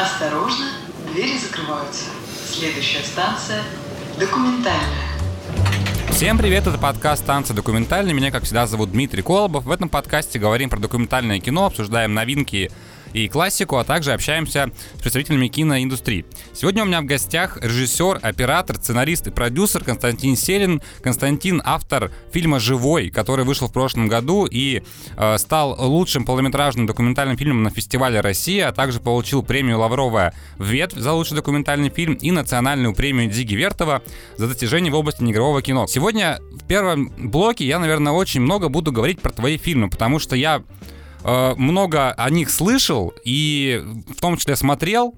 Осторожно, двери закрываются. Следующая станция – документальная. Всем привет, это подкаст «Танцы документальные». Меня, как всегда, зовут Дмитрий Колобов. В этом подкасте говорим про документальное кино, обсуждаем новинки и классику, а также общаемся с представителями киноиндустрии. Сегодня у меня в гостях режиссер, оператор, сценарист и продюсер Константин Селин. Константин — автор фильма «Живой», который вышел в прошлом году и э, стал лучшим полнометражным документальным фильмом на фестивале России, а также получил премию Лаврова «Ветвь» за лучший документальный фильм и национальную премию Диги Вертова за достижения в области неигрового кино. Сегодня в первом блоке я, наверное, очень много буду говорить про твои фильмы, потому что я много о них слышал и в том числе смотрел.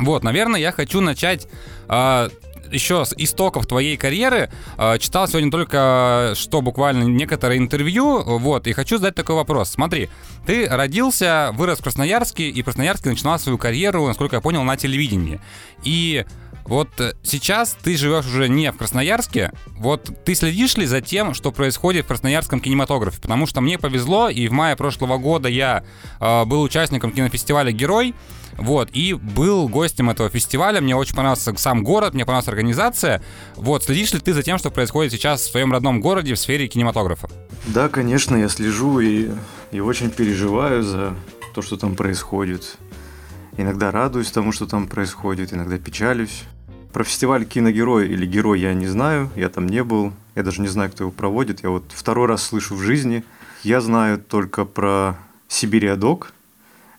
Вот, наверное, я хочу начать э, еще с истоков твоей карьеры. Э, читал сегодня только что буквально некоторые интервью, вот, и хочу задать такой вопрос. Смотри, ты родился, вырос в Красноярске, и в Красноярске начинал свою карьеру, насколько я понял, на телевидении. И вот э, сейчас ты живешь уже не в Красноярске, вот ты следишь ли за тем, что происходит в красноярском кинематографе? Потому что мне повезло, и в мае прошлого года я э, был участником кинофестиваля «Герой», вот, и был гостем этого фестиваля. Мне очень понравился сам город, мне понравилась организация. Вот, следишь ли ты за тем, что происходит сейчас в своем родном городе в сфере кинематографа? Да, конечно, я слежу и, и очень переживаю за то, что там происходит. Иногда радуюсь тому, что там происходит, иногда печалюсь. Про фестиваль «Киногерой» или «Герой» я не знаю, я там не был, я даже не знаю, кто его проводит. Я вот второй раз слышу в жизни. Я знаю только про «Сибириадок».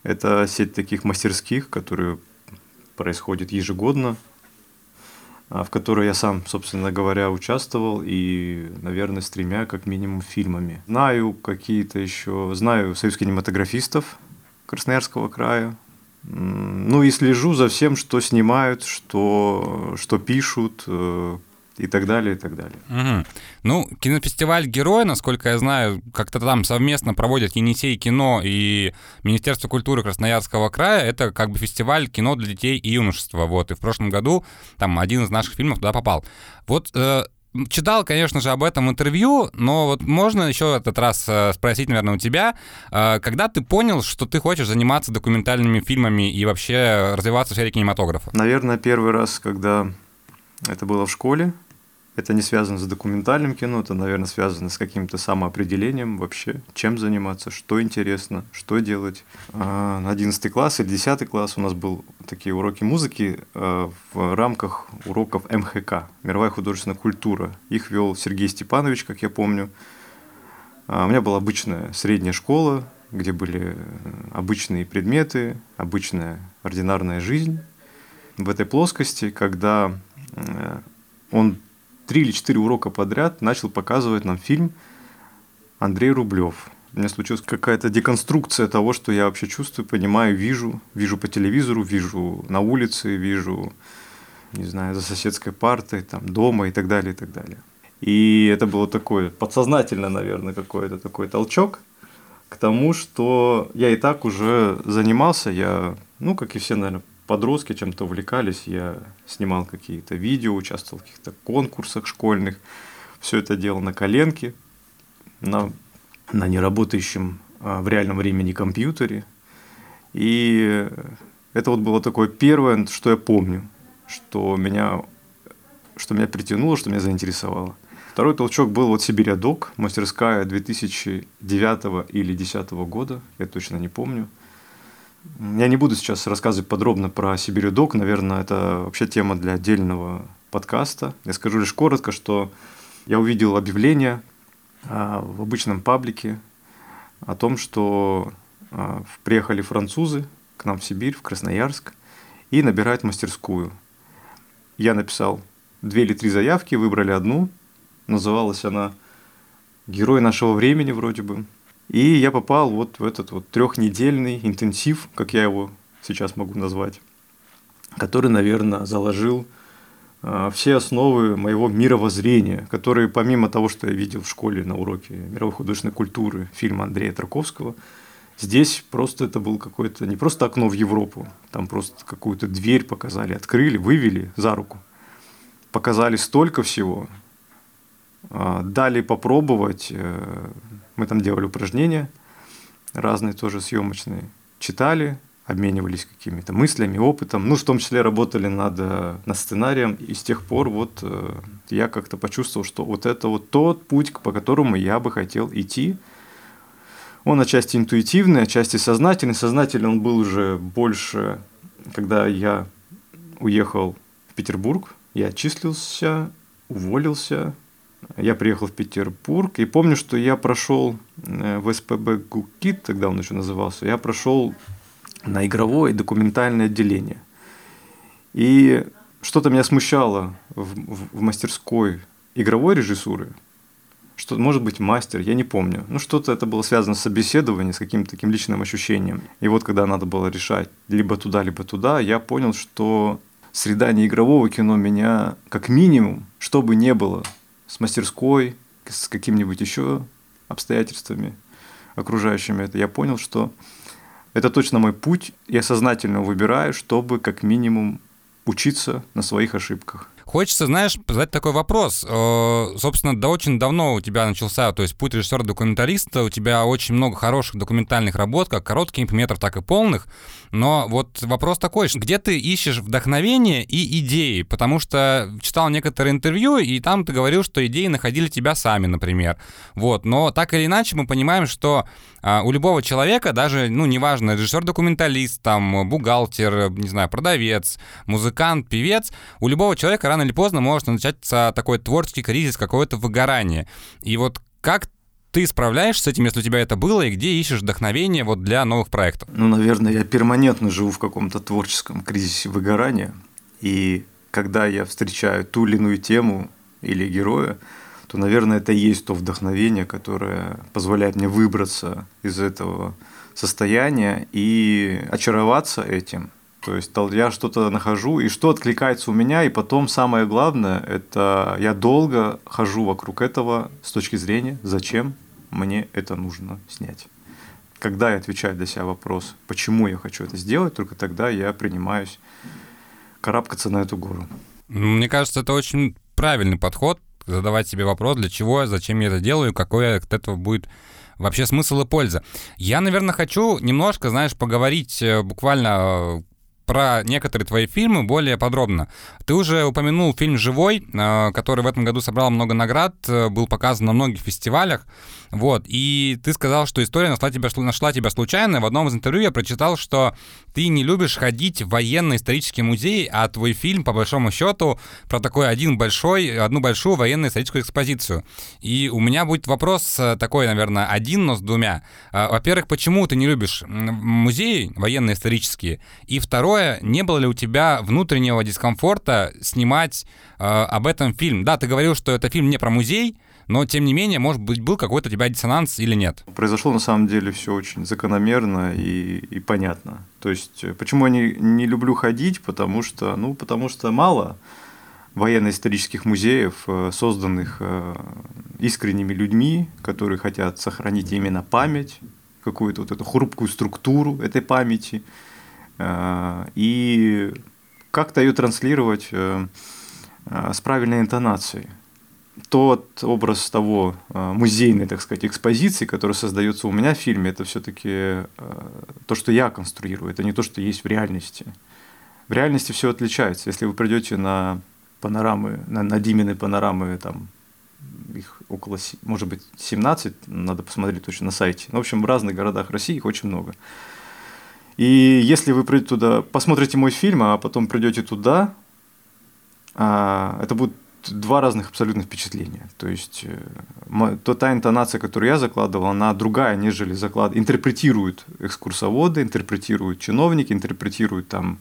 Это сеть таких мастерских, которые происходит ежегодно, а, в которой я сам, собственно говоря, участвовал и, наверное, с тремя, как минимум, фильмами. Знаю какие-то еще, знаю союз кинематографистов Красноярского края, ну и слежу за всем, что снимают, что, что пишут, э, и так далее, и так далее. Угу. Ну, кинофестиваль «Герой», насколько я знаю, как-то там совместно проводят Енисей кино и Министерство культуры Красноярского края. Это как бы фестиваль кино для детей и юношества. Вот, и в прошлом году там один из наших фильмов туда попал. Вот э, Читал, конечно же, об этом интервью, но вот можно еще этот раз э, спросить, наверное, у тебя, э, когда ты понял, что ты хочешь заниматься документальными фильмами и вообще развиваться в сфере кинематографа? Наверное, первый раз, когда это было в школе, это не связано с документальным кино, это, наверное, связано с каким-то самоопределением вообще, чем заниматься, что интересно, что делать. А, на 11 класс или 10 класс у нас был такие уроки музыки а, в рамках уроков МХК, Мировая художественная культура. Их вел Сергей Степанович, как я помню. А, у меня была обычная средняя школа, где были обычные предметы, обычная ординарная жизнь. В этой плоскости, когда э, он три или четыре урока подряд начал показывать нам фильм Андрей Рублев. У меня случилась какая-то деконструкция того, что я вообще чувствую, понимаю, вижу. Вижу по телевизору, вижу на улице, вижу, не знаю, за соседской партой, там, дома и так далее, и так далее. И это было такое, подсознательно, наверное, какой-то такой толчок к тому, что я и так уже занимался, я, ну, как и все, наверное, подростки чем-то увлекались, я снимал какие-то видео, участвовал в каких-то конкурсах школьных, все это делал на коленке, на, на неработающем а, в реальном времени компьютере. И это вот было такое первое, что я помню, что меня, что меня притянуло, что меня заинтересовало. Второй толчок был вот Сибирядок, мастерская 2009 или 2010 года, я точно не помню – я не буду сейчас рассказывать подробно про Сибирюдок, наверное, это вообще тема для отдельного подкаста. Я скажу лишь коротко, что я увидел объявление а, в обычном паблике о том, что а, приехали французы к нам в Сибирь, в Красноярск, и набирают мастерскую. Я написал две или три заявки, выбрали одну. Называлась она «Герой нашего времени» вроде бы. И я попал вот в этот вот трехнедельный интенсив, как я его сейчас могу назвать, который, наверное, заложил э, все основы моего мировоззрения, которые помимо того, что я видел в школе на уроке мировой художественной культуры фильма Андрея Тарковского, здесь просто это был какое-то не просто окно в Европу, там просто какую-то дверь показали, открыли, вывели за руку, показали столько всего, э, дали попробовать, э, мы там делали упражнения разные тоже съемочные. Читали, обменивались какими-то мыслями, опытом, ну, в том числе работали над, э, над сценарием, и с тех пор вот э, я как-то почувствовал, что вот это вот тот путь, по которому я бы хотел идти. Он отчасти интуитивный, отчасти сознательный. Сознательный он был уже больше, когда я уехал в Петербург, я отчислился, уволился, я приехал в Петербург и помню, что я прошел э, в СПБ ГУКИТ, тогда он еще назывался, я прошел на игровое документальное отделение. И что-то меня смущало в, в, в мастерской игровой режиссуры, что может быть мастер, я не помню. Ну, что-то это было связано с собеседованием, с каким-то таким личным ощущением. И вот когда надо было решать либо туда, либо туда, я понял, что среда не игрового кино меня как минимум, что бы ни было, с мастерской, с какими-нибудь еще обстоятельствами окружающими это, я понял, что это точно мой путь, я сознательно выбираю, чтобы как минимум учиться на своих ошибках. Хочется, знаешь, задать такой вопрос. Э, собственно, да очень давно у тебя начался, то есть путь режиссера-документалиста, у тебя очень много хороших документальных работ, как коротких метров, так и полных. Но вот вопрос такой, где ты ищешь вдохновение и идеи? Потому что читал некоторые интервью, и там ты говорил, что идеи находили тебя сами, например. Вот, но так или иначе мы понимаем, что а, у любого человека, даже, ну, неважно, режиссер-документалист, там, бухгалтер, не знаю, продавец, музыкант, певец, у любого человека рано или поздно может начаться такой творческий кризис, какое-то выгорание. И вот как ты справляешься с этим, если у тебя это было, и где ищешь вдохновение вот для новых проектов? Ну, наверное, я перманентно живу в каком-то творческом кризисе выгорания. И когда я встречаю ту или иную тему или героя, то, наверное, это и есть то вдохновение, которое позволяет мне выбраться из этого состояния и очароваться этим. То есть я что-то нахожу, и что откликается у меня, и потом самое главное, это я долго хожу вокруг этого с точки зрения, зачем мне это нужно снять. Когда я отвечаю для себя вопрос, почему я хочу это сделать, только тогда я принимаюсь карабкаться на эту гору. Мне кажется, это очень правильный подход, задавать себе вопрос, для чего, зачем я это делаю, какой от этого будет вообще смысл и польза. Я, наверное, хочу немножко, знаешь, поговорить э, буквально э, про некоторые твои фильмы более подробно. Ты уже упомянул фильм «Живой», э, который в этом году собрал много наград, э, был показан на многих фестивалях. Вот, и ты сказал, что история нашла тебя, нашла тебя случайно. В одном из интервью я прочитал, что ты не любишь ходить в военно-исторический музей, а твой фильм, по большому счету, про такой один большой, одну большую военно-историческую экспозицию. И у меня будет вопрос э, такой, наверное, один, но с двумя. Во-первых, почему ты не любишь музеи военно-исторические? И второе, не было ли у тебя внутреннего дискомфорта снимать э, об этом фильм? Да, ты говорил, что это фильм не про музей, но тем не менее, может быть, был какой-то у тебя диссонанс или нет? Произошло на самом деле все очень закономерно и, и понятно. То есть, э, почему я не, не люблю ходить? Потому что, ну, потому что мало военно-исторических музеев, э, созданных э, искренними людьми, которые хотят сохранить именно память, какую-то вот эту хрупкую структуру этой памяти, и как-то ее транслировать с правильной интонацией тот образ того э, музейной, так сказать, экспозиции, которая создается у меня в фильме, это все-таки э, то, что я конструирую, это не то, что есть в реальности. В реальности все отличается. Если вы придете на панорамы, на, на Димины панорамы, там их около, может быть, 17, надо посмотреть точно на сайте. Ну, в общем, в разных городах России их очень много. И если вы придете туда, посмотрите мой фильм, а потом придете туда, а, это будет два разных абсолютно впечатления. То есть э, то, та интонация, которую я закладывал, она другая, нежели заклад... интерпретируют экскурсоводы, интерпретируют чиновники, интерпретируют там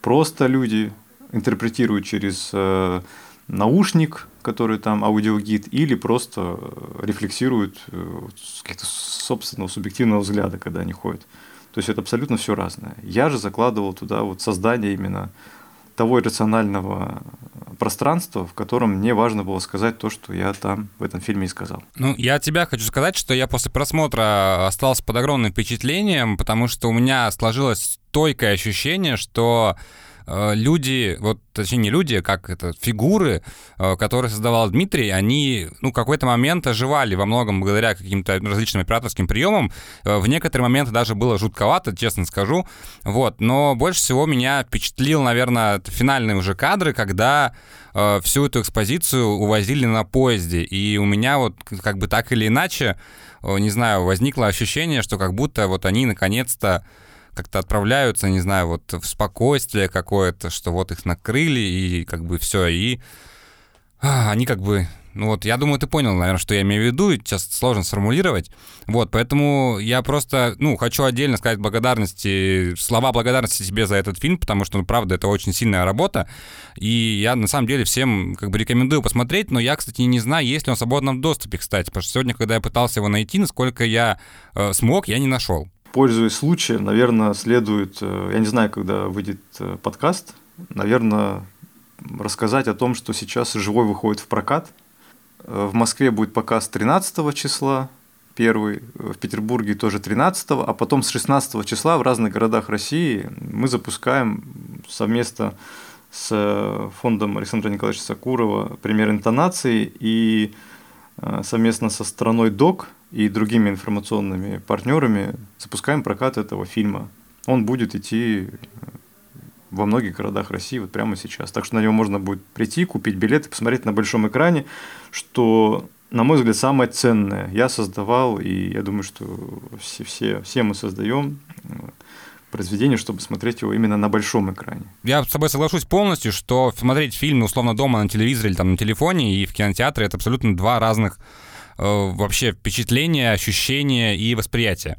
просто люди, интерпретируют через э, наушник, который там аудиогид, или просто э, рефлексируют э, с какого-то собственного субъективного взгляда, когда они ходят. То есть это абсолютно все разное. Я же закладывал туда вот создание именно того иррационального пространства, в котором мне важно было сказать то, что я там в этом фильме и сказал. Ну, я от тебя хочу сказать, что я после просмотра остался под огромным впечатлением, потому что у меня сложилось стойкое ощущение, что э, люди, вот точнее не люди, а как это, фигуры, э, которые создавал Дмитрий, они, ну, какой-то момент оживали во многом благодаря каким-то различным операторским приемам. Э, в некоторые моменты даже было жутковато, честно скажу. Вот, но больше всего меня впечатлил, наверное, финальные уже кадры, когда э, всю эту экспозицию увозили на поезде. И у меня вот как бы так или иначе, э, не знаю, возникло ощущение, что как будто вот они наконец-то как-то отправляются, не знаю, вот в спокойствие какое-то, что вот их накрыли, и как бы все, и а, они как бы ну вот, я думаю, ты понял, наверное, что я имею в виду, сейчас сложно сформулировать. Вот, поэтому я просто, ну, хочу отдельно сказать благодарности, слова благодарности тебе за этот фильм, потому что, ну, правда, это очень сильная работа, и я, на самом деле, всем, как бы, рекомендую посмотреть, но я, кстати, не знаю, есть ли он в свободном доступе, кстати, потому что сегодня, когда я пытался его найти, насколько я э, смог, я не нашел. Пользуясь случаем, наверное, следует, э, я не знаю, когда выйдет э, подкаст, наверное, рассказать о том, что сейчас «Живой» выходит в прокат – в Москве будет показ 13 числа, первый, в Петербурге тоже 13, а потом с 16 числа в разных городах России мы запускаем совместно с фондом Александра Николаевича Сакурова пример интонации и э, совместно со страной ДОК и другими информационными партнерами запускаем прокат этого фильма. Он будет идти во многих городах России вот прямо сейчас. Так что на него можно будет прийти, купить билеты, посмотреть на большом экране, что, на мой взгляд, самое ценное. Я создавал, и я думаю, что все, все, все мы создаем э, произведение, чтобы смотреть его именно на большом экране. Я с тобой соглашусь полностью, что смотреть фильм условно дома на телевизоре или там на телефоне и в кинотеатре это абсолютно два разных э, вообще впечатления, ощущения и восприятия.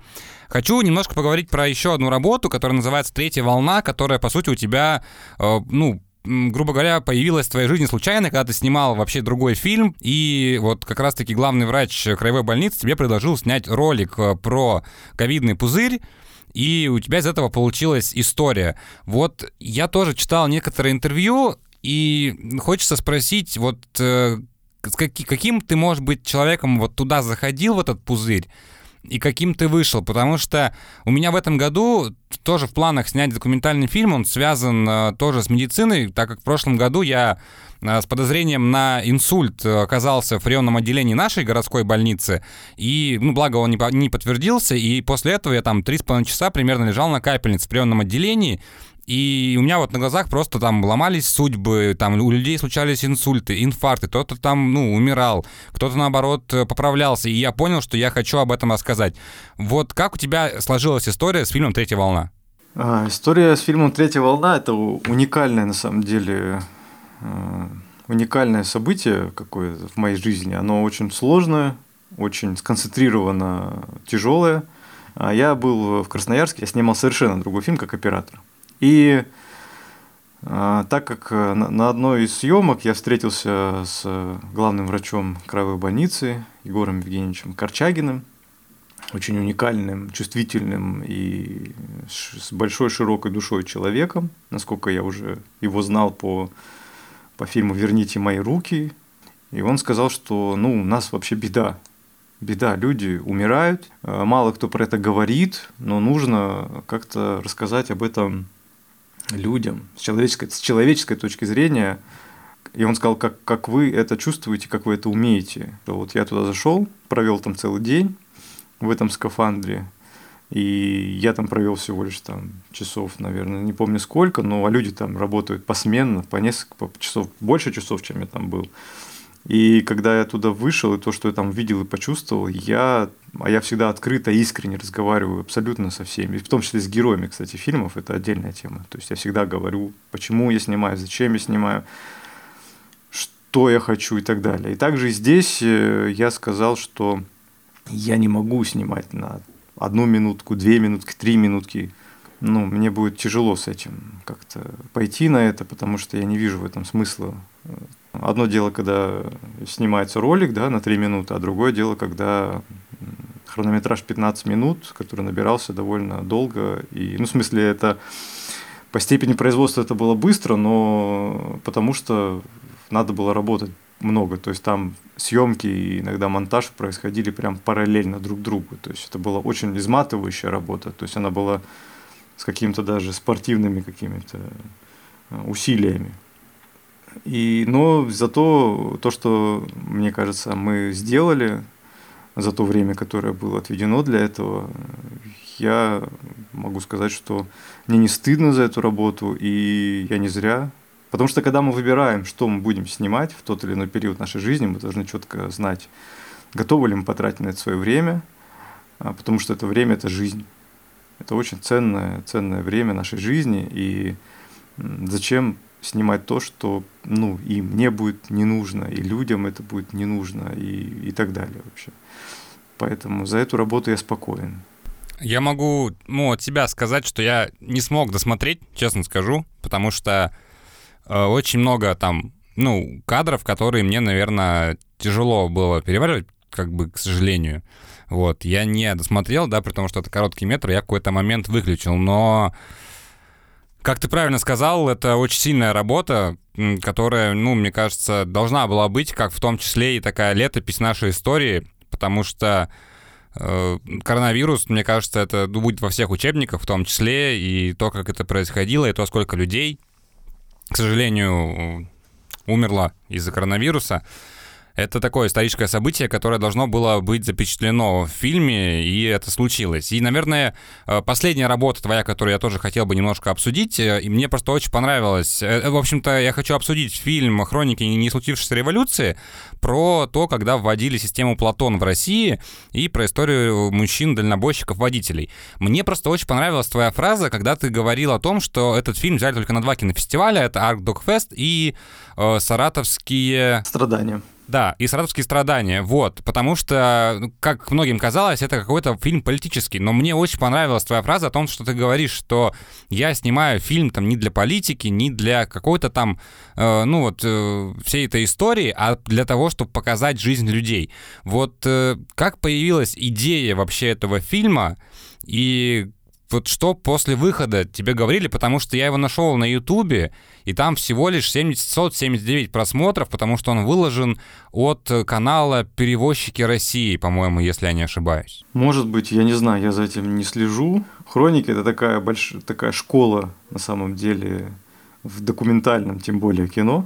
Хочу немножко поговорить про еще одну работу, которая называется «Третья волна», которая, по сути, у тебя, э, ну, грубо говоря, появилась в твоей жизни случайно, когда ты снимал вообще другой фильм, и вот как раз-таки главный врач краевой больницы тебе предложил снять ролик э, про ковидный пузырь, и у тебя из этого получилась история. Вот я тоже читал некоторые интервью, и хочется спросить, вот э, каким ты, можешь быть, человеком вот туда заходил, в этот пузырь, и каким ты вышел, потому что у меня в этом году тоже в планах снять документальный фильм, он связан э, тоже с медициной, так как в прошлом году я э, с подозрением на инсульт оказался в приемном отделении нашей городской больницы, и, ну, благо он не, не подтвердился, и после этого я там 3,5 часа примерно лежал на капельнице в приемном отделении, и у меня вот на глазах просто там ломались судьбы, там у людей случались инсульты, инфаркты, кто-то там, ну, умирал, кто-то, наоборот, поправлялся. И я понял, что я хочу об этом рассказать. Вот как у тебя сложилась история с фильмом «Третья волна»? А, история с фильмом «Третья волна» – это уникальное, на самом деле, э, уникальное событие какое-то в моей жизни. Оно очень сложное, очень сконцентрировано, тяжелое. А я был в Красноярске, я снимал совершенно другой фильм как оператор. И а, так как э, на одной из съемок я встретился с главным врачом краевой больницы Егором Евгеньевичем Корчагиным, очень уникальным, чувствительным и с большой широкой душой человеком, насколько я уже его знал по, по фильму «Верните мои руки». И он сказал, что ну, у нас вообще беда беда, люди умирают, э, мало кто про это говорит, но нужно как-то рассказать об этом людям с человеческой, с человеческой точки зрения. И он сказал, как, как вы это чувствуете, как вы это умеете. Вот я туда зашел, провел там целый день в этом скафандре, и я там провел всего лишь там часов, наверное, не помню сколько, но а люди там работают посменно, по несколько часов, больше часов, чем я там был. И когда я туда вышел, и то, что я там видел и почувствовал, я, а я всегда открыто, искренне разговариваю абсолютно со всеми, в том числе с героями, кстати, фильмов, это отдельная тема. То есть я всегда говорю, почему я снимаю, зачем я снимаю, что я хочу и так далее. И также здесь э, я сказал, что я не могу снимать на одну минутку, две минутки, три минутки. Ну, мне будет тяжело с этим как-то пойти на это, потому что я не вижу в этом смысла Одно дело, когда снимается ролик да, на 3 минуты, а другое дело, когда хронометраж 15 минут, который набирался довольно долго. И, ну, в смысле, это по степени производства это было быстро, но потому что надо было работать много. То есть там съемки и иногда монтаж происходили прям параллельно друг другу. То есть это была очень изматывающая работа. То есть она была с какими-то даже спортивными какими-то усилиями. И, но зато то, что, мне кажется, мы сделали за то время, которое было отведено для этого, я могу сказать, что мне не стыдно за эту работу, и я не зря. Потому что когда мы выбираем, что мы будем снимать в тот или иной период нашей жизни, мы должны четко знать, готовы ли мы потратить на это свое время, а, потому что это время – это жизнь. Это очень ценное, ценное время нашей жизни, и зачем снимать то, что ну, им не будет не нужно, и людям это будет не нужно, и, и так далее вообще. Поэтому за эту работу я спокоен. Я могу, ну, от себя сказать, что я не смог досмотреть, честно скажу, потому что э, очень много там, ну, кадров, которые мне, наверное, тяжело было переваривать, как бы, к сожалению. Вот, я не досмотрел, да, при том, что это короткий метр, я какой-то момент выключил, но как ты правильно сказал, это очень сильная работа, которая, ну, мне кажется, должна была быть, как в том числе и такая летопись нашей истории, потому что э, коронавирус, мне кажется, это будет во всех учебниках, в том числе, и то, как это происходило, и то, сколько людей, к сожалению, умерло из-за коронавируса. Это такое историческое событие, которое должно было быть запечатлено в фильме, и это случилось. И, наверное, э, последняя работа твоя, которую я тоже хотел бы немножко обсудить, э, и мне просто очень понравилось. Э, в общем-то, я хочу обсудить фильм «Хроники не случившейся революции» про то, когда вводили систему Платон в России, и про историю мужчин-дальнобойщиков-водителей. Мне просто очень понравилась твоя фраза, когда ты говорил о том, что этот фильм взяли только на два кинофестиваля, это Dog Fest и э, Саратовские... Страдания. Да, и «Саратовские страдания», вот, потому что, ну, как многим казалось, это какой-то фильм политический, но мне очень понравилась твоя фраза о том, что ты говоришь, что я снимаю фильм там не для политики, не для какой-то там, э, ну вот, э, всей этой истории, а для того, чтобы показать жизнь людей. Вот э, как появилась идея вообще этого фильма, и вот что после выхода тебе говорили, потому что я его нашел на Ютубе, и там всего лишь 779 просмотров, потому что он выложен от канала «Перевозчики России», по-моему, если я не ошибаюсь. Может быть, я не знаю, я за этим не слежу. Хроники — это такая, большая, такая школа, на самом деле, в документальном, тем более, кино.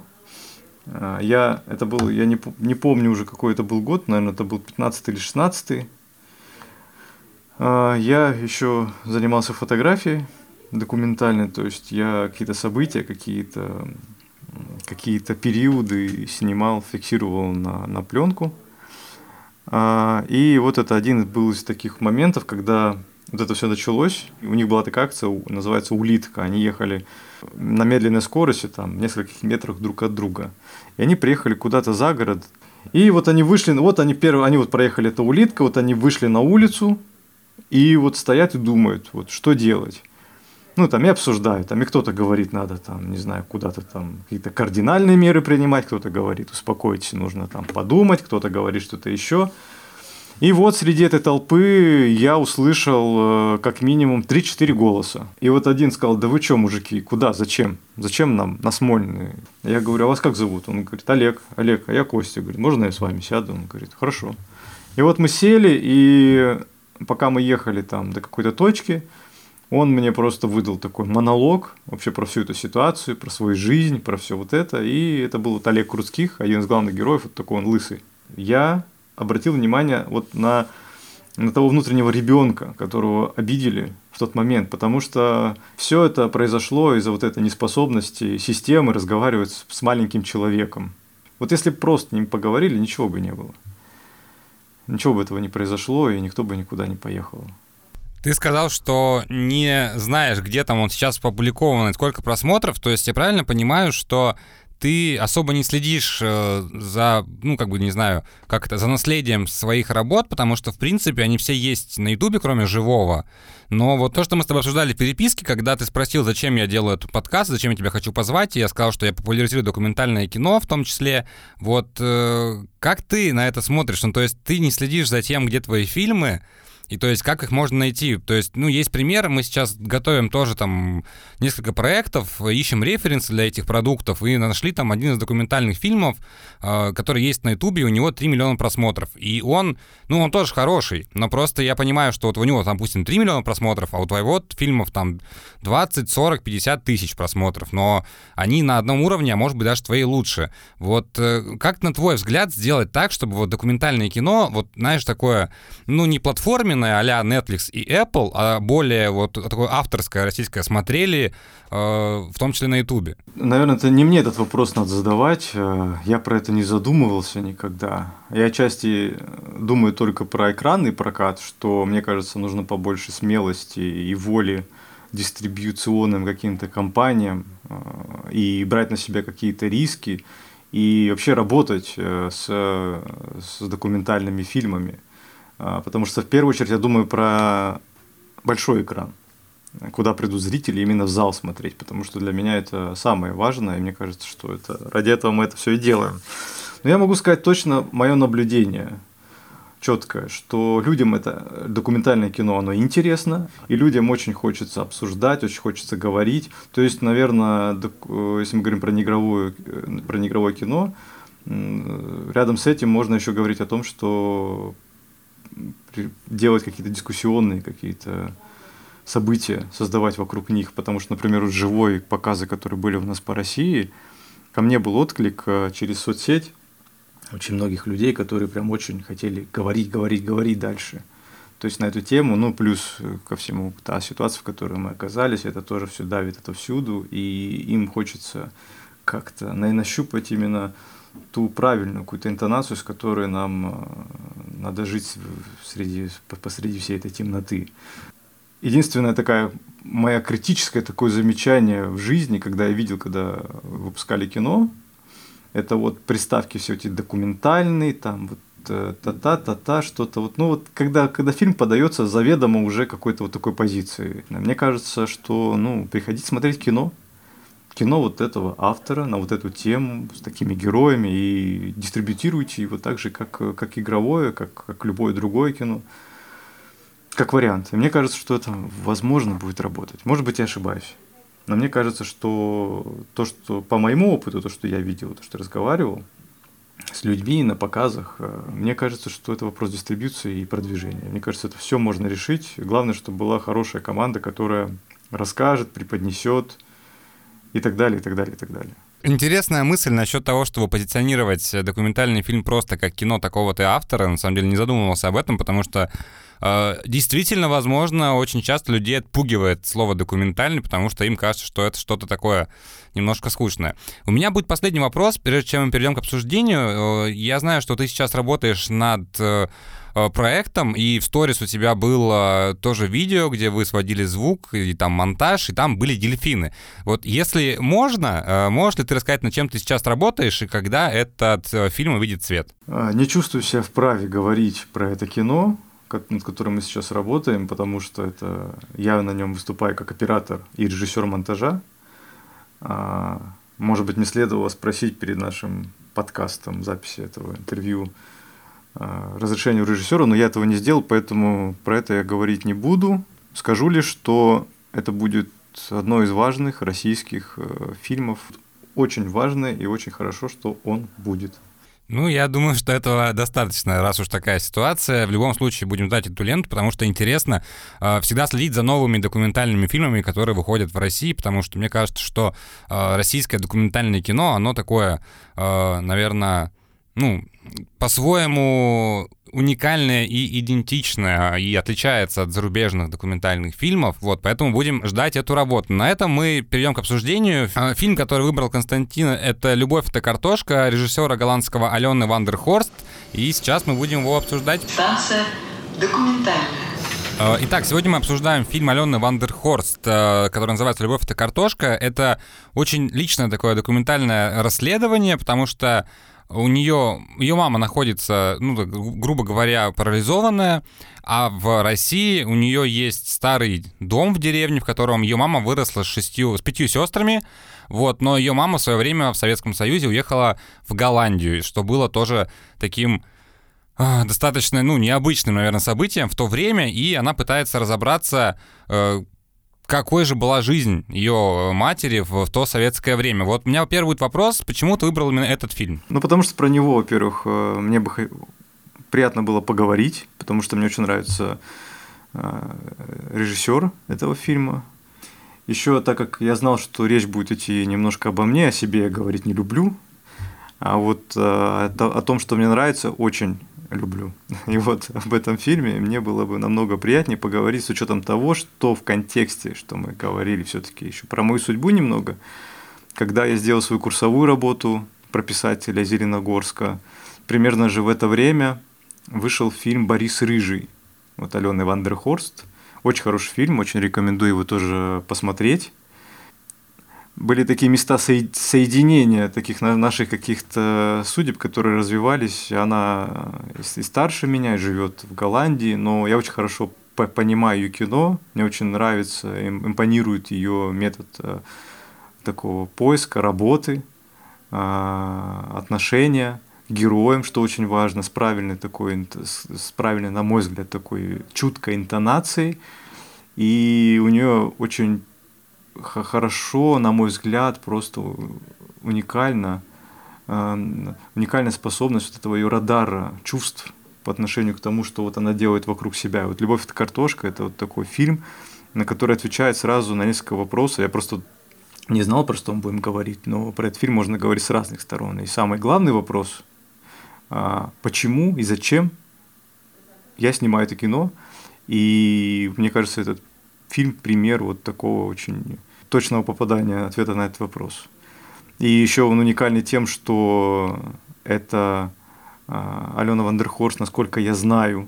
А, я, это был, я не, не помню уже, какой это был год, наверное, это был 15 или 16 а, я еще занимался фотографией документальной, то есть я какие-то события, какие-то какие-то периоды снимал, фиксировал на, на пленку. А, и вот это один был из таких моментов, когда вот это все началось. У них была такая акция, называется «Улитка». Они ехали на медленной скорости, там, в нескольких метрах друг от друга. И они приехали куда-то за город. И вот они вышли, вот они первые, они вот проехали эту улитка, вот они вышли на улицу, и вот стоят и думают, вот что делать. Ну, там и обсуждают, там и кто-то говорит, надо там, не знаю, куда-то там какие-то кардинальные меры принимать, кто-то говорит, успокойтесь, нужно там подумать, кто-то говорит что-то еще. И вот среди этой толпы я услышал э, как минимум 3-4 голоса. И вот один сказал, да вы что, мужики, куда, зачем? Зачем нам на Смольный? Я говорю, а вас как зовут? Он говорит, Олег, Олег, а я Костя. Говорит, можно я с вами сяду? Он говорит, хорошо. И вот мы сели, и пока мы ехали там до какой-то точки, он мне просто выдал такой монолог вообще про всю эту ситуацию, про свою жизнь, про все вот это. И это был вот Олег Крутских, один из главных героев, вот такой он лысый. Я обратил внимание вот на, на того внутреннего ребенка, которого обидели в тот момент, потому что все это произошло из-за вот этой неспособности системы разговаривать с, маленьким человеком. Вот если просто ним поговорили, ничего бы не было ничего бы этого не произошло, и никто бы никуда не поехал. Ты сказал, что не знаешь, где там он сейчас опубликован и сколько просмотров. То есть я правильно понимаю, что ты особо не следишь э, за, ну, как бы, не знаю, как это, за наследием своих работ, потому что, в принципе, они все есть на Ютубе, кроме живого. Но вот то, что мы с тобой обсуждали в переписке, когда ты спросил, зачем я делаю этот подкаст, зачем я тебя хочу позвать, и я сказал, что я популяризирую документальное кино в том числе. Вот э, как ты на это смотришь? Ну, то есть ты не следишь за тем, где твои фильмы, И то есть как их можно найти? То есть, ну, есть пример, мы сейчас готовим тоже там несколько проектов, ищем референсы для этих продуктов, и нашли там один из документальных фильмов, э, который есть на Ютубе, у него 3 миллиона просмотров. И он, ну, он тоже хороший, но просто я понимаю, что вот у него, там, допустим, 3 миллиона просмотров, а у твоего фильмов там 20, 40, 50 тысяч просмотров, но они на одном уровне, а может быть даже твои лучше. Вот э, как, на твой взгляд, сделать так, чтобы вот документальное кино, вот, знаешь, такое, ну, не платформенное, современное а Netflix и Apple, а более вот такое авторское российское смотрели, э, в том числе на Ютубе? Наверное, это не мне этот вопрос надо задавать. Э, я про это не задумывался никогда. Я отчасти думаю только про экранный прокат, что, мне кажется, нужно побольше смелости и воли дистрибьюционным каким-то компаниям э, и брать на себя какие-то риски и вообще работать с, с документальными фильмами. А, потому что в первую очередь я думаю про большой экран, куда придут зрители именно в зал смотреть, потому что для меня это самое важное, и мне кажется, что это ради этого мы это все и делаем. Но я могу сказать точно мое наблюдение четкое, что людям это документальное кино, оно интересно, и людям очень хочется обсуждать, очень хочется говорить. То есть, наверное, если мы говорим про неигровое, про неигровое кино, рядом с этим можно еще говорить о том, что делать какие-то дискуссионные какие-то события, создавать вокруг них, потому что, например, вот живой показы, которые были у нас по России, ко мне был отклик э, через соцсеть очень многих людей, которые прям очень хотели говорить, говорить, говорить дальше. То есть на эту тему, ну, плюс э, ко всему та ситуация, в которой мы оказались, это тоже все давит это всюду, и им хочется как-то, нащупать именно ту правильную какую-то интонацию, с которой нам э, надо жить среди, посреди всей этой темноты. Единственная такая моя критическое такое замечание в жизни, когда я видел, когда выпускали кино, это вот приставки все эти документальные, там вот э, та-та-та-та, что-то вот, ну вот когда, когда фильм подается заведомо уже какой-то вот такой позиции. Мне кажется, что, ну, приходить смотреть кино, кино вот этого автора на вот эту тему с такими героями и дистрибьютируйте его так же, как, как игровое, как, как любое другое кино, как вариант. И мне кажется, что это возможно будет работать. Может быть, я ошибаюсь. Но мне кажется, что то, что по моему опыту, то, что я видел, то, что разговаривал с людьми на показах, э, мне кажется, что это вопрос дистрибьюции и продвижения. Мне кажется, это все можно решить. Главное, чтобы была хорошая команда, которая расскажет, преподнесет, и так далее, и так далее, и так далее. Интересная мысль насчет того, чтобы позиционировать документальный фильм просто как кино такого-то автора. На самом деле не задумывался об этом, потому что э, действительно, возможно, очень часто людей отпугивает слово документальный, потому что им кажется, что это что-то такое немножко скучное. У меня будет последний вопрос, прежде чем мы перейдем к обсуждению. Э, я знаю, что ты сейчас работаешь над э, Э, проектом, и в сторис у тебя было тоже видео, где вы сводили звук, и там монтаж, и там были дельфины. Вот если можно, э, можешь ли ты рассказать, над чем ты сейчас работаешь, и когда этот э, фильм увидит свет? А, не чувствую себя вправе говорить про это кино, над которым мы сейчас работаем, потому что это я на нем выступаю как оператор и режиссер монтажа. А, может быть, мне следовало спросить перед нашим подкастом, записи этого интервью, Э, разрешению режиссера, но я этого не сделал, поэтому про это я говорить не буду. Скажу лишь, что это будет одно из важных российских э, фильмов. Очень важно и очень хорошо, что он будет. Ну, я думаю, что этого достаточно, раз уж такая ситуация. В любом случае будем ждать эту ленту, потому что интересно э, всегда следить за новыми документальными фильмами, которые выходят в России, потому что мне кажется, что э, российское документальное кино, оно такое, э, наверное, ну, по-своему уникальное и идентичное, и отличается от зарубежных документальных фильмов, вот, поэтому будем ждать эту работу. На этом мы перейдем к обсуждению. А, фильм, который выбрал Константин, это «Любовь — это картошка» режиссера голландского Алены Вандерхорст, и сейчас мы будем его обсуждать. Станция документальная. А, итак, сегодня мы обсуждаем фильм Алены Вандерхорст, а, который называется «Любовь — это картошка». Это очень личное такое документальное расследование, потому что у нее, ее мама находится, ну, грубо говоря, парализованная, а в России у нее есть старый дом в деревне, в котором ее мама выросла с шестью, с пятью сестрами, вот, но ее мама в свое время в Советском Союзе уехала в Голландию, что было тоже таким а, достаточно, ну, необычным, наверное, событием в то время, и она пытается разобраться, э, какой же была жизнь ее матери в, то советское время. Вот у меня первый будет вопрос, почему ты выбрал именно этот фильм? Ну, потому что про него, во-первых, э, мне бы приятно было поговорить, потому что мне очень нравится э, режиссер этого фильма. Еще так как я знал, что речь будет идти немножко обо мне, о себе я говорить не люблю, а вот э, о том, что мне нравится, очень люблю. И вот об этом фильме мне было бы намного приятнее поговорить с учетом того, что в контексте, что мы говорили все-таки еще про мою судьбу немного, когда я сделал свою курсовую работу про писателя Зеленогорска, примерно же в это время вышел фильм «Борис Рыжий», вот Алены Вандерхорст. Очень хороший фильм, очень рекомендую его тоже посмотреть были такие места соединения таких наших каких-то судеб, которые развивались. Она и старше меня, живет в Голландии, но я очень хорошо понимаю ее кино, мне очень нравится, импонирует ее метод э, такого поиска, работы, а, отношения к героям, что очень важно, с правильной такой, с правильной, на мой взгляд, такой чуткой интонацией. И у нее очень хорошо, на мой взгляд, просто уникально, э, уникальная способность вот этого ее радара чувств по отношению к тому, что вот она делает вокруг себя. Вот «Любовь – это картошка» – это вот такой фильм, на который отвечает сразу на несколько вопросов. Я просто не знал, про что мы будем говорить, но про этот фильм можно говорить с разных сторон. И самый главный вопрос а, – почему и зачем я снимаю это кино? И мне кажется, этот фильм – пример вот такого очень точного попадания ответа на этот вопрос. И еще он уникальный тем, что это а, Алена Вандерхорст, насколько я знаю,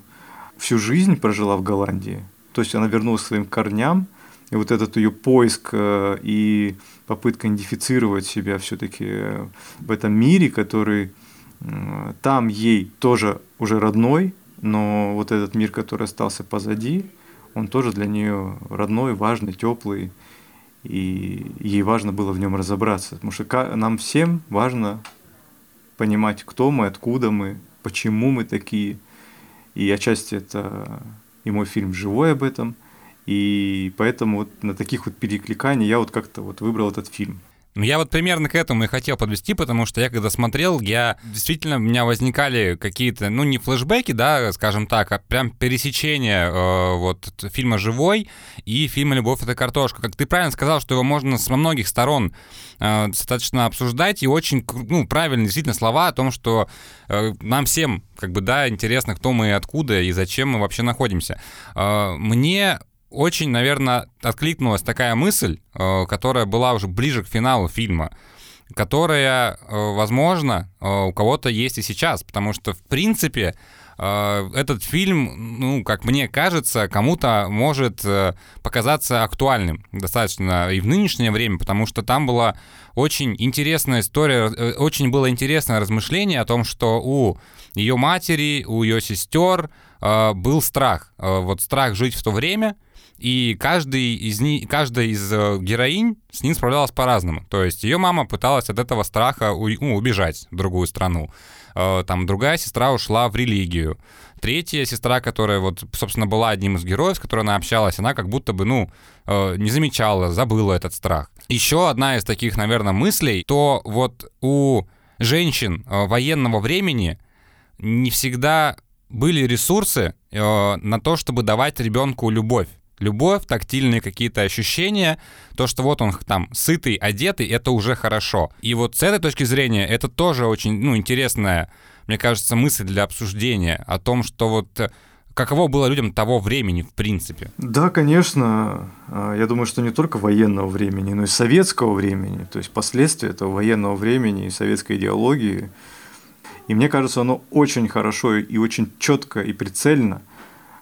всю жизнь прожила в Голландии. То есть она вернулась к своим корням, и вот этот ее поиск э, и попытка идентифицировать себя все-таки в этом мире, который там ей тоже уже родной, но вот этот мир, который остался позади, он тоже для нее родной, важный, теплый и ей важно было в нем разобраться, потому что нам всем важно понимать, кто мы, откуда мы, почему мы такие. И отчасти это и мой фильм «Живой» об этом, и поэтому вот на таких вот перекликаний я вот как-то вот выбрал этот фильм. Ну, я вот примерно к этому и хотел подвести, потому что я когда смотрел, я действительно, у меня возникали какие-то, ну, не флешбеки, да, скажем так, а прям пересечение э, вот фильма «Живой» и фильма «Любовь — это картошка». Как ты правильно сказал, что его можно с многих сторон э, достаточно обсуждать, и очень, ну, правильные действительно слова о том, что э, нам всем, как бы, да, интересно, кто мы и откуда, и зачем мы вообще находимся. Э, мне очень, наверное, откликнулась такая мысль, э, которая была уже ближе к финалу фильма, которая, э, возможно, э, у кого-то есть и сейчас, потому что, в принципе, этот фильм, ну, как мне кажется, кому-то может показаться актуальным достаточно и в нынешнее время, потому что там была очень интересная история, очень было интересное размышление о том, что у ее матери, у ее сестер был страх. Вот страх жить в то время — и каждый из ни, каждая из э, героинь с ним справлялась по-разному. То есть ее мама пыталась от этого страха у, ну, убежать в другую страну. Э, там другая сестра ушла в религию. Третья сестра, которая вот, собственно, была одним из героев, с которой она общалась, она как будто бы, ну, э, не замечала, забыла этот страх. Еще одна из таких, наверное, мыслей, то вот у женщин военного времени не всегда были ресурсы на то, чтобы давать ребенку любовь любовь, тактильные какие-то ощущения, то, что вот он там сытый, одетый, это уже хорошо. И вот с этой точки зрения это тоже очень, ну, интересная, мне кажется, мысль для обсуждения о том, что вот э, каково было людям того времени, в принципе. Да, конечно. А, я думаю, что не только военного времени, но и советского времени, то есть последствия этого военного времени и советской идеологии. И мне кажется, оно очень хорошо и очень четко и прицельно –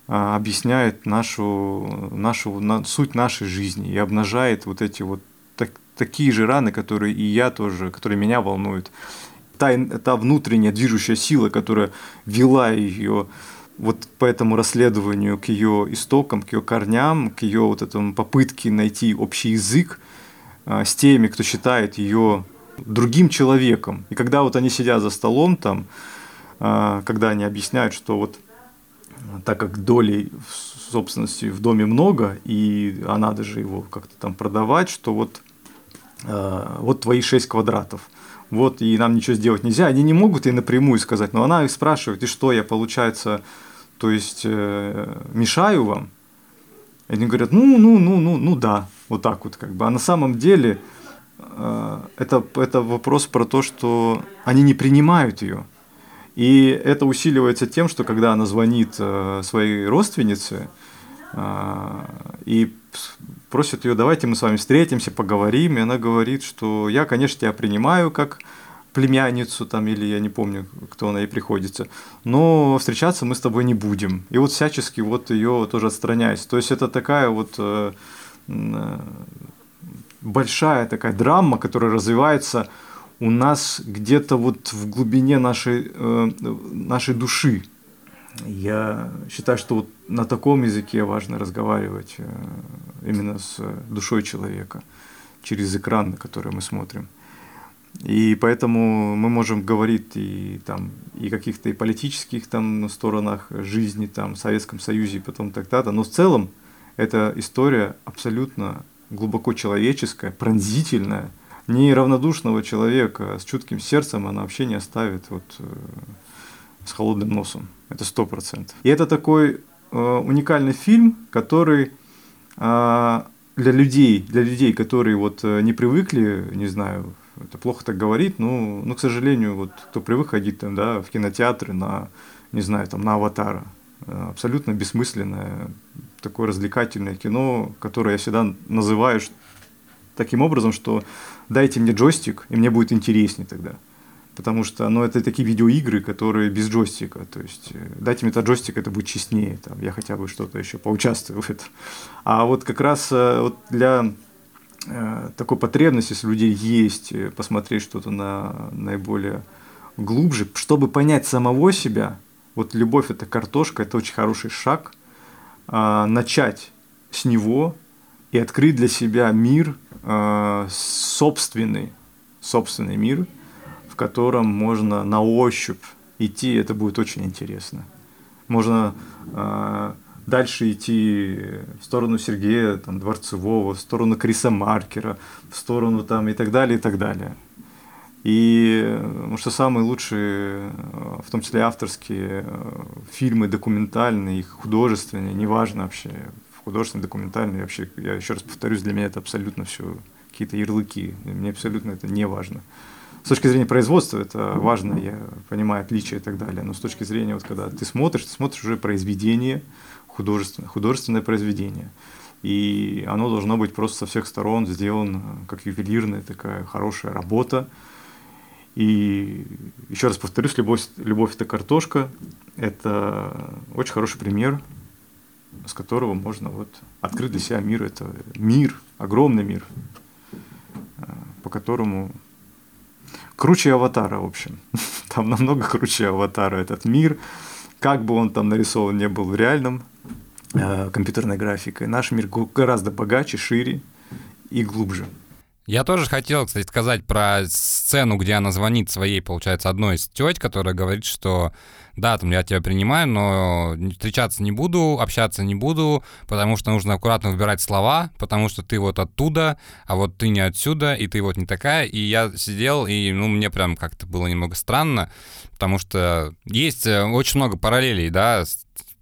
объясняет нашу, нашу на, суть нашей жизни и обнажает вот эти вот так, такие же раны, которые и я тоже, которые меня волнуют. Та, та внутренняя движущая сила, которая вела ее вот по этому расследованию к ее истокам, к ее корням, к ее вот этому попытке найти общий язык а, с теми, кто считает ее другим человеком. И когда вот они сидят за столом там, а, когда они объясняют, что вот так как долей собственности в доме много, и а надо же его как-то там продавать, что вот, э, вот твои 6 квадратов, вот, и нам ничего сделать нельзя. Они не могут и напрямую сказать, но она их спрашивает, и что я, получается, то есть, э, мешаю вам? И они говорят, ну, ну, ну, ну, ну да, вот так вот как бы. А на самом деле э, это, это вопрос про то, что они не принимают ее. И это усиливается тем, что когда она звонит э, своей родственнице э, и просит ее, давайте мы с вами встретимся, поговорим, и она говорит, что я, конечно, тебя принимаю как племянницу там, или я не помню, кто она ей приходится, но встречаться мы с тобой не будем. И вот всячески вот ее тоже отстраняюсь. То есть это такая вот э, большая такая драма, которая развивается у нас где-то вот в глубине нашей, э, нашей души. Я считаю, что вот на таком языке важно разговаривать э, именно с душой человека через экран, на который мы смотрим. И поэтому мы можем говорить и там и каких-то и политических там сторонах жизни, там, в Советском Союзе и потом так-то, но в целом эта история абсолютно глубоко человеческая, пронзительная, неравнодушного человека с чутким сердцем она вообще не оставит вот, э, с холодным носом. Это сто процентов. И это такой э, уникальный фильм, который э, для людей, для людей, которые вот э, не привыкли, не знаю, это плохо так говорить, но, но к сожалению, вот кто привык ходить там, да, в кинотеатры на, не знаю, там, на «Аватара», э, абсолютно бессмысленное, такое развлекательное кино, которое я всегда называю таким образом, что дайте мне джойстик, и мне будет интереснее тогда. Потому что ну, это такие видеоигры, которые без джойстика. То есть э, дайте мне этот джойстик, это будет честнее. Там, я хотя бы что-то еще поучаствую в этом. А вот как раз э, вот для э, такой потребности, если у людей есть, посмотреть что-то на наиболее глубже, чтобы понять самого себя, вот любовь это картошка, это очень хороший шаг, э, начать с него и открыть для себя мир – э, собственный, собственный мир, в котором можно на ощупь идти, это будет очень интересно. Можно э, дальше идти в сторону Сергея там, Дворцевого, в сторону Криса Маркера, в сторону там и так далее, и так далее. И ну, что самые лучшие, э, в том числе авторские фильмы, документальные, художественные, неважно вообще, художественный, документальный, вообще, я еще раз повторюсь, для меня это абсолютно все какие-то ярлыки, мне абсолютно это не важно. С точки зрения производства это важно, я понимаю отличия и так далее, но с точки зрения, вот когда ты смотришь, ты смотришь уже произведение, художественное, художественное произведение, и оно должно быть просто со всех сторон сделано как ювелирная такая хорошая работа, и еще раз повторюсь, любовь, любовь это картошка, это очень хороший пример с которого можно вот открыть для себя мир. Это мир, огромный мир, э, по которому круче аватара, в общем. Там намного круче аватара этот мир. Как бы он там нарисован не был в реальном э, компьютерной графикой, наш мир гораздо богаче, шире и глубже. Я тоже хотел, кстати, сказать про сцену, где она звонит своей, получается, одной из теть, которая говорит, что да, там я тебя принимаю, но встречаться не буду, общаться не буду, потому что нужно аккуратно выбирать слова, потому что ты вот оттуда, а вот ты не отсюда, и ты вот не такая. И я сидел, и ну, мне прям как-то было немного странно, потому что есть э, очень много параллелей, да,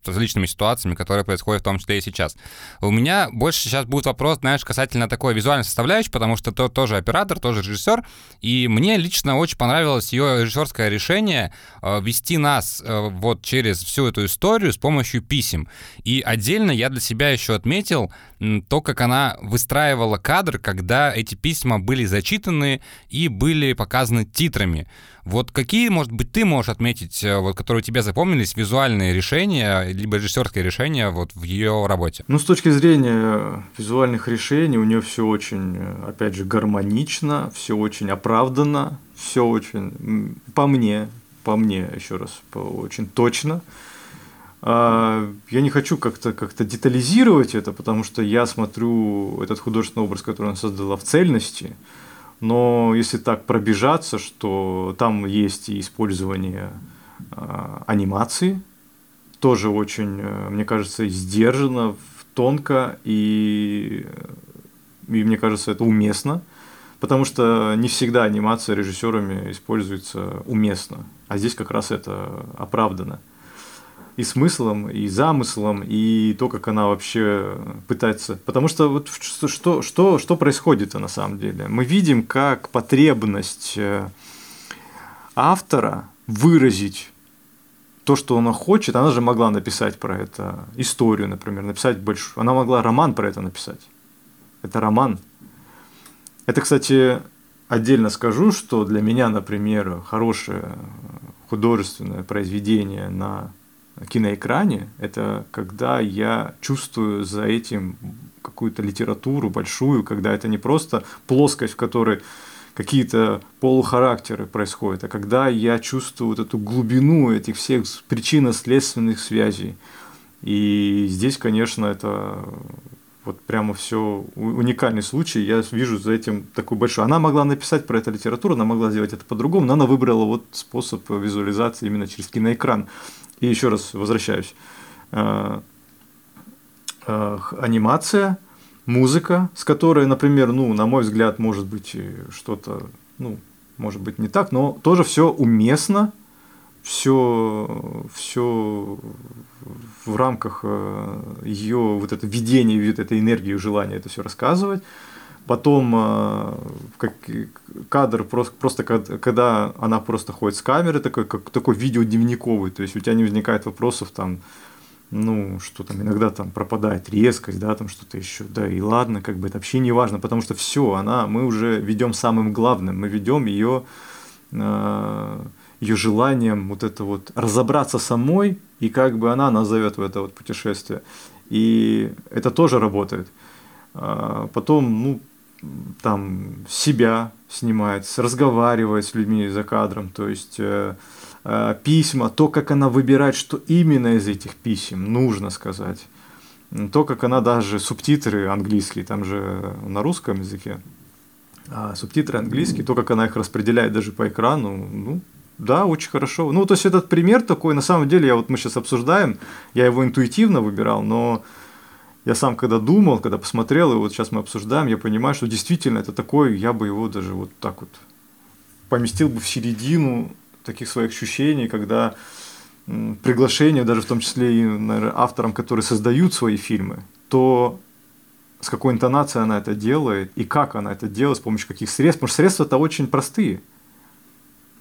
различными ситуациями, которые происходят в том числе и сейчас. У меня больше сейчас будет вопрос, знаешь, касательно такой визуальной составляющей, потому что ты тоже оператор, тоже режиссер, и мне лично очень понравилось ее режиссерское решение э, вести нас э, вот через всю эту историю с помощью писем. И отдельно я для себя еще отметил то, как она выстраивала кадр, когда эти письма были зачитаны и были показаны титрами. Вот какие, может быть, ты можешь отметить, э, вот, которые тебе запомнились, визуальные решения, либо режиссерские решения вот в ее работе? Ну, с точки зрения визуальных решений, у нее все очень, э, опять же, гармонично, все очень оправданно, все очень, по мне, по мне, еще раз, очень точно. А, я не хочу как-то как детализировать это, потому что я смотрю этот художественный образ, который она создала в цельности, но если так пробежаться, что там есть и использование э, анимации, тоже очень, э, мне кажется, сдержанно, тонко, и, и мне кажется, это уместно, потому что не всегда анимация режиссерами используется уместно, а здесь как раз это оправдано и смыслом, и замыслом, и то, как она вообще пытается. Потому что вот что, что, что происходит на самом деле? Мы видим, как потребность э, автора выразить то, что она хочет, она же могла написать про это историю, например, написать большую. Она могла роман про это написать. Это роман. Это, кстати, отдельно скажу, что для меня, например, хорошее художественное произведение на киноэкране, это когда я чувствую за этим какую-то литературу большую, когда это не просто плоскость, в которой какие-то полухарактеры происходят, а когда я чувствую вот эту глубину этих всех причинно-следственных связей. И здесь, конечно, это вот прямо все уникальный случай. Я вижу за этим такой большой. Она могла написать про это литературу, она могла сделать это по-другому, но она выбрала вот способ визуализации именно через киноэкран. И еще раз возвращаюсь. Э, э, анимация, музыка, с которой, например, ну, на мой взгляд, может быть что-то, ну, может быть не так, но тоже все уместно, все, все в рамках э, ее вот это видения, вот этой энергии, желания это все рассказывать. Потом как кадр просто, просто когда она просто ходит с камеры, такой, как такой видеодневниковый, то есть у тебя не возникает вопросов там, ну, что там иногда там пропадает резкость, да, там что-то еще, да, и ладно, как бы это вообще не важно, потому что все, она, мы уже ведем самым главным, мы ведем ее, э, ее желанием вот это вот разобраться самой, и как бы она назовет в это вот путешествие. И это тоже работает. А потом, ну, там себя снимает, разговаривает с людьми за кадром, то есть э, э, письма, то, как она выбирает, что именно из этих писем нужно сказать, то, как она даже субтитры английские, там же на русском языке, а субтитры английские, то, как она их распределяет даже по экрану, ну, да, очень хорошо. Ну, то есть этот пример такой, на самом деле, я вот мы сейчас обсуждаем, я его интуитивно выбирал, но я сам когда думал, когда посмотрел, и вот сейчас мы обсуждаем, я понимаю, что действительно это такой, я бы его даже вот так вот поместил бы в середину таких своих ощущений, когда приглашение, даже в том числе и наверное, авторам, которые создают свои фильмы, то с какой интонацией она это делает и как она это делает, с помощью каких средств. Потому что средства-то очень простые.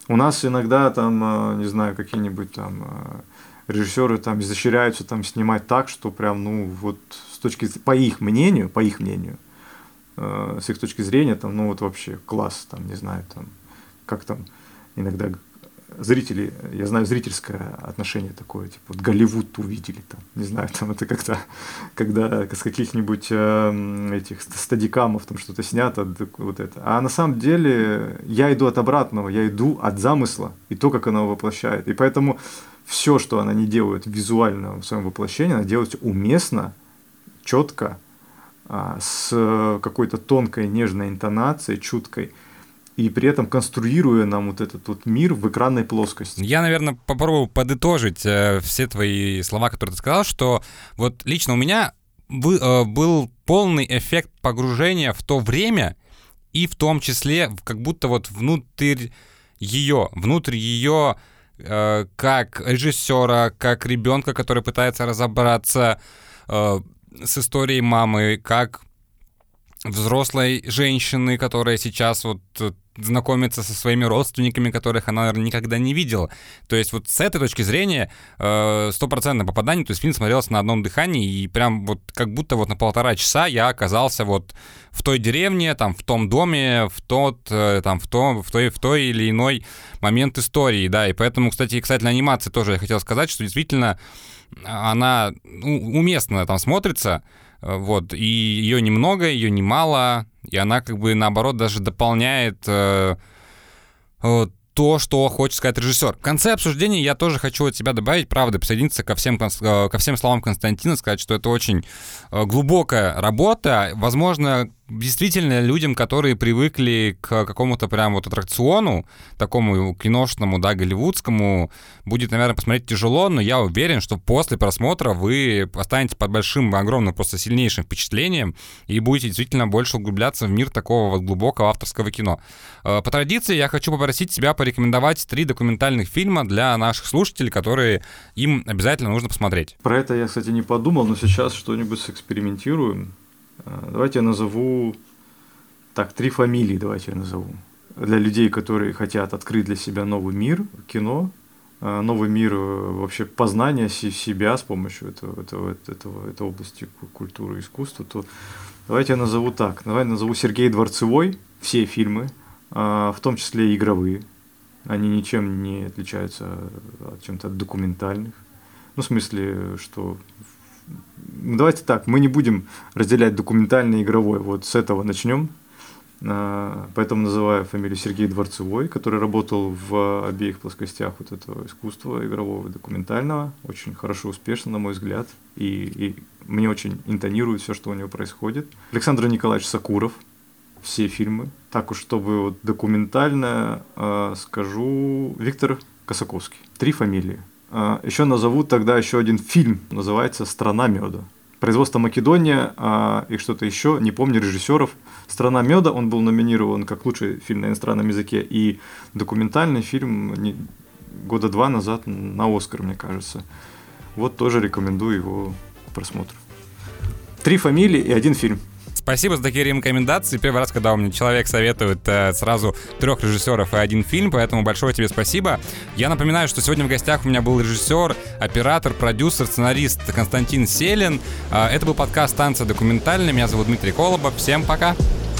У нас иногда там, э, не знаю, какие-нибудь там э, режиссеры там изощряются там снимать так, что прям, ну, вот с точки, по их мнению, по их мнению, э, с их точки зрения, там, ну, вот вообще класс, там, не знаю, там, как там иногда зрители, я знаю зрительское отношение такое, типа вот Голливуд увидели там, не знаю, там это как-то, когда с каких-нибудь э, этих стадикамов там что-то снято, вот это. А на самом деле я иду от обратного, я иду от замысла и то, как она воплощает. И поэтому все, что она не делает визуально в своем воплощении, она делает уместно, четко, а, с какой-то тонкой, нежной интонацией, чуткой, и при этом конструируя нам вот этот вот мир в экранной плоскости. Я, наверное, попробую подытожить э, все твои слова, которые ты сказал, что вот лично у меня вы, э, был полный эффект погружения в то время, и в том числе как будто вот внутрь ее, внутрь ее Э, как режиссера, как ребенка, который пытается разобраться э, с историей мамы, как взрослой женщины, которая сейчас вот э, знакомиться со своими родственниками, которых она, наверное, никогда не видела. То есть вот с этой точки зрения э, стопроцентное попадание, то есть фильм смотрелся на одном дыхании, и прям вот как будто вот на полтора часа я оказался вот в той деревне, там, в том доме, в тот, э, там, в, том, в, той, в той или иной момент истории, да, и поэтому, кстати, кстати, анимации тоже я хотел сказать, что действительно она ну, уместно там смотрится, вот, и ее немного, ее немало, и она как бы наоборот даже дополняет э, э, то, что хочет сказать режиссер. В конце обсуждения я тоже хочу от себя добавить, правда, присоединиться ко всем, э, ко всем словам Константина, сказать, что это очень э, глубокая работа. Возможно, действительно людям, которые привыкли к какому-то прям вот аттракциону, такому киношному, да, голливудскому, будет, наверное, посмотреть тяжело, но я уверен, что после просмотра вы останетесь под большим, огромным, просто сильнейшим впечатлением и будете действительно больше углубляться в мир такого вот глубокого авторского кино. Э, по традиции я хочу попросить тебя порекомендовать три документальных фильма для наших слушателей, которые им обязательно нужно посмотреть. Про это я, кстати, не подумал, но сейчас что-нибудь сэкспериментируем. Э, давайте я назову, так, три фамилии давайте я назову. Для людей, которые хотят открыть для себя новый мир, кино, э, новый мир э, вообще познания себя с помощью этого, этого, этого, этой области культуры и искусства, то давайте я назову так. Давай назову Сергей Дворцевой, все фильмы, в том числе игровые. Они ничем не отличаются от чем-то документальных. Ну, в смысле, что давайте так, мы не будем разделять документальный и игровой. Вот с этого начнем. А, поэтому называю фамилию Сергей Дворцевой, который работал в обеих плоскостях вот этого искусства игрового и документального. Очень хорошо, успешно, на мой взгляд. И, и мне очень интонирует все, что у него происходит. Александр Николаевич Сакуров, все фильмы. Так уж, чтобы вот документально э, скажу, Виктор Косаковский. Три фамилии. А, еще назову тогда еще один фильм, называется «Страна меда». Производство Македония а, и что-то еще, не помню режиссеров. «Страна меда», он был номинирован как лучший фильм на иностранном языке и документальный фильм года два назад на «Оскар», мне кажется. Вот тоже рекомендую его к просмотру. Три фамилии и один фильм. Спасибо за такие рекомендации. Первый раз, когда у меня человек советует э, сразу трех режиссеров и один фильм, поэтому большое тебе спасибо. Я напоминаю, что сегодня в гостях у меня был режиссер, оператор, продюсер, сценарист Константин Селин. Э, это был подкаст «Станция документальная». Меня зовут Дмитрий Колобов. Всем пока! Пока.